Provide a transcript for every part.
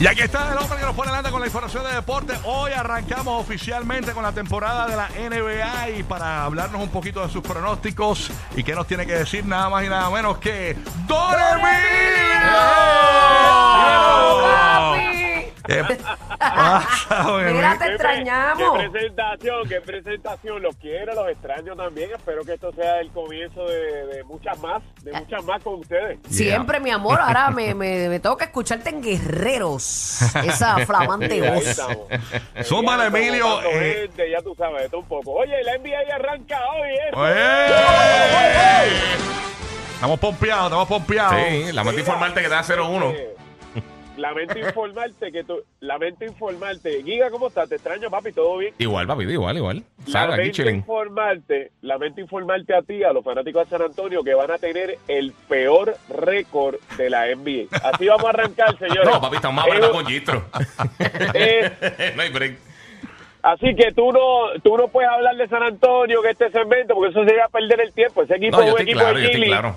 Y aquí está el hombre que nos pone adelante con la información de deporte. Hoy arrancamos oficialmente con la temporada de la NBA y para hablarnos un poquito de sus pronósticos y qué nos tiene que decir nada más y nada menos que Don. ¿Qué pasa, Mira, te Emilio? extrañamos. Qué presentación, qué presentación. Los quiero, los extraño también. Espero que esto sea el comienzo de, de muchas más, de muchas más con ustedes. Siempre, mi amor. Ahora me, me, me toca escucharte en Guerreros. Esa flamante voz. Súmale, Eh, ya Emilio, eh. gente, ya tú sabes, esto un poco. Oye, la NBA arranca hoy, ¿eh? ¡Eh! Estamos pompeados, estamos pompeados. Sí, lamento informarte que da 0-1. Lamento informarte que tú, lamento informarte. Giga, ¿cómo estás? Te extraño, papi, ¿todo bien? Igual, papi, igual, igual. Lamento informarte, lamento informarte a ti, a los fanáticos de San Antonio, que van a tener el peor récord de la NBA. Así vamos a arrancar, señores. No, papi, estamos más Eh, con Gistro. eh, no hay break. Así que tú no, tú no puedes hablar de San Antonio que este segmento, porque eso sería perder el tiempo. Ese equipo No, es un equipo claro, de yo estoy claro.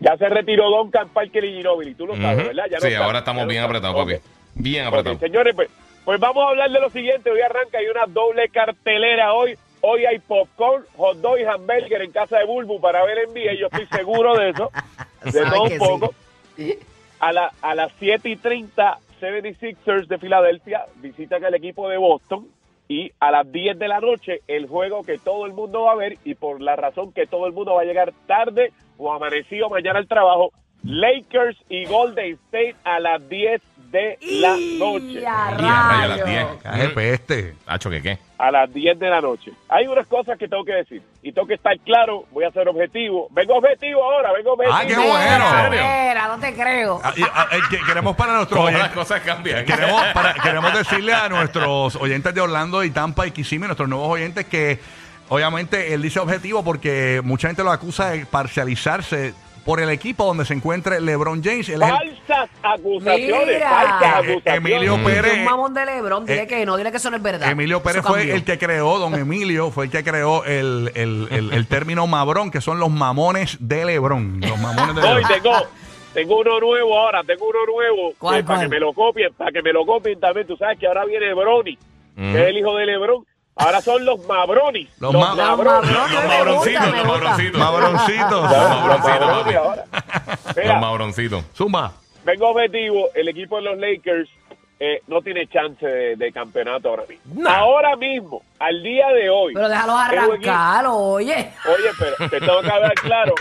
Ya se retiró Duncan Parker y Ginobili, tú lo sabes. ¿verdad? Ya no Sí, está, ahora estamos bien apretados, papi. Bien apretados. señores, pues, pues vamos a hablar de lo siguiente. Hoy arranca, hay una doble cartelera hoy. Hoy hay popcorn, hot dog y hamburger en casa de Bulbu para ver en. Yo estoy seguro de eso. De todo un poco. sí. A, la, a las 7 y 30, 76ers de Filadelfia visitan al equipo de Boston. Y a las 10 de la noche, el juego que todo el mundo va a ver. Y por la razón que todo el mundo va a llegar tarde o amanecido mañana al trabajo, Lakers y Golden State a las 10 de la noche. a Y a las rayos. 10. Caje peste. Hacho, ¿qué qué? A las 10 de la noche. Hay unas cosas que tengo que decir. Y tengo que estar claro. Voy a ser objetivo. Vengo objetivo ahora. Vengo objetivo. Ah, qué bueno. no te creo. Ah, ah, eh, que- queremos para nuestros Todas las oyentes. cosas cambian. Queremos, para- queremos decirle a nuestros oyentes de Orlando y Tampa y Kissimmee, nuestros nuevos oyentes, que obviamente él dice objetivo porque mucha gente lo acusa de parcializarse por el equipo donde se encuentre LeBron James. Él es el- Falsas acusaciones. Mira. Falsas Eh, acusaciones. Emilio Pérez. un mamón de Lebron, dile Eh, que no, dile que eso no es verdad. Emilio Pérez Eso fue cambió. el que creó, don Emilio fue el que creó el, el- el- el término mabrón, que son los mamones de Lebron. Los mamones de No, y Lebron. tengo, tengo uno nuevo ahora, tengo uno nuevo ¿Cuál, que para cuál? que me lo copien, para que me lo copien también. Tú sabes que ahora viene Brony, que es el hijo de Lebron. Ahora son los Mabronis. Los Los, ma- Mabronis. Los mabroncitos, los mabroncitos. Mabroncitos. Los mabroncitos. Zumba. vengo objetivo, el equipo de los Lakers eh, no tiene chance de, de campeonato ahora mismo. Ahora mismo, al día de hoy. Pero déjalos arrancar, oye. Oye, pero te tengo que hablar claro.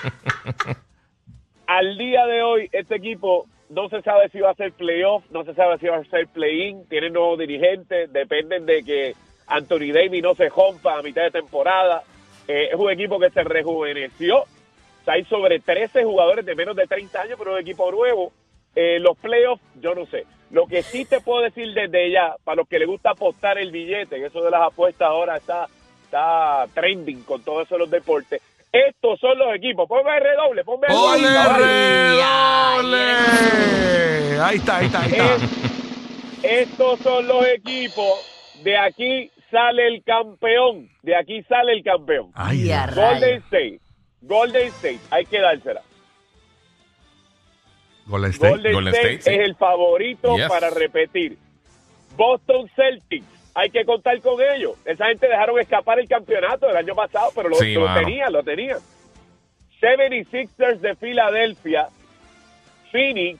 Al día de hoy, este equipo no se sabe si va a ser playoff, no se sabe si va a ser play-in, tienen nuevos dirigentes, dependen de que Anthony Davis no se rompa a mitad de temporada. Eh, es un equipo que se rejuveneció. O sea, hay sobre 13 jugadores de menos de 30 años, pero es un equipo nuevo. Eh, los playoffs, yo no sé. Lo que sí te puedo decir desde ya, para los que les gusta apostar el billete, que eso de las apuestas ahora está, está trending con todo eso de los deportes. Estos son los equipos. Ponme el redoble, ponme el ¡Ole, caballo. redoble! Ahí está, ahí está, ahí está. Es- estos son los equipos. De aquí sale el campeón. De aquí sale el campeón. Ay. Golden. State. Golden State. Hay que dársela. Golden State. Golden, Golden State, State, sí. es el favorito Yes. para repetir. Boston Celtics. Hay que contar con ellos. Esa gente dejaron escapar el campeonato del año pasado, pero lo, Sí, lo tenían, lo tenían. 76ers de Filadelfia, Phoenix,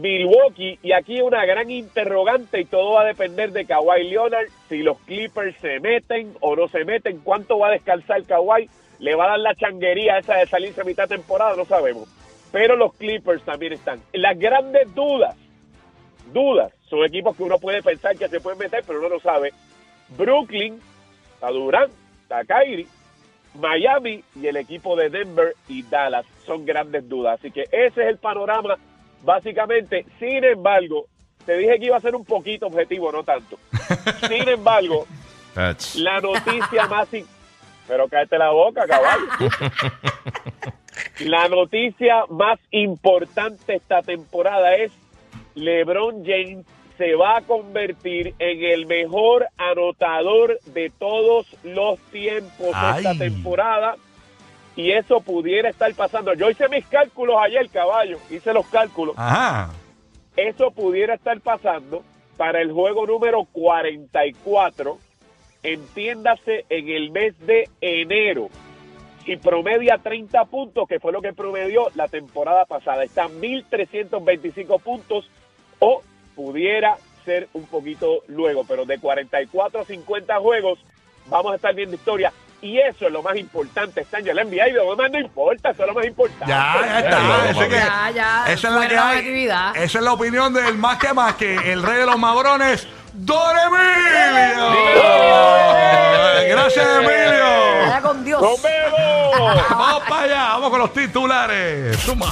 Milwaukee, y aquí una gran interrogante y todo va a depender de Kawhi Leonard, si los Clippers se meten o no se meten, cuánto va a descansar Kawhi, le va a dar la changuería esa de salirse a mitad temporada, no sabemos. Pero los Clippers también están. Las grandes dudas, dudas, son equipos que uno puede pensar que se pueden meter, pero uno no sabe. Brooklyn, está Durant, Kyrie, Miami y el equipo de Denver y Dallas son grandes dudas. Así que ese es el panorama, básicamente. Sin embargo, te dije que iba a ser un poquito objetivo, no tanto. Sin embargo, la noticia más... Pero cállate la boca, caballo. La noticia más importante esta temporada es LeBron James se va a convertir en el mejor anotador de todos los tiempos esta Ay. temporada y eso pudiera estar pasando. Yo hice mis cálculos ayer, caballo, hice los cálculos. Ajá. Eso pudiera estar pasando para el juego número 44, entiéndase en el mes de enero. Y promedia 30 puntos, que fue lo que promedió la temporada pasada. Está 1.325 puntos o pudiera ser un poquito luego, pero de 44 a 50 juegos vamos a estar viendo historia. Y eso es lo más importante este año. La NBA y lo demás no importa, eso es lo más importante. Ya, ya está. Ya, Ese que- ya, ya, esa es la que la hay. objetividad. Esa es la opinión del más que más que el rey de los madrones, Don Emilio. Gracias, Vaya Emilio. con Dios. ¡Nos vemos! Vamos para allá, vamos con los titulares. Suma.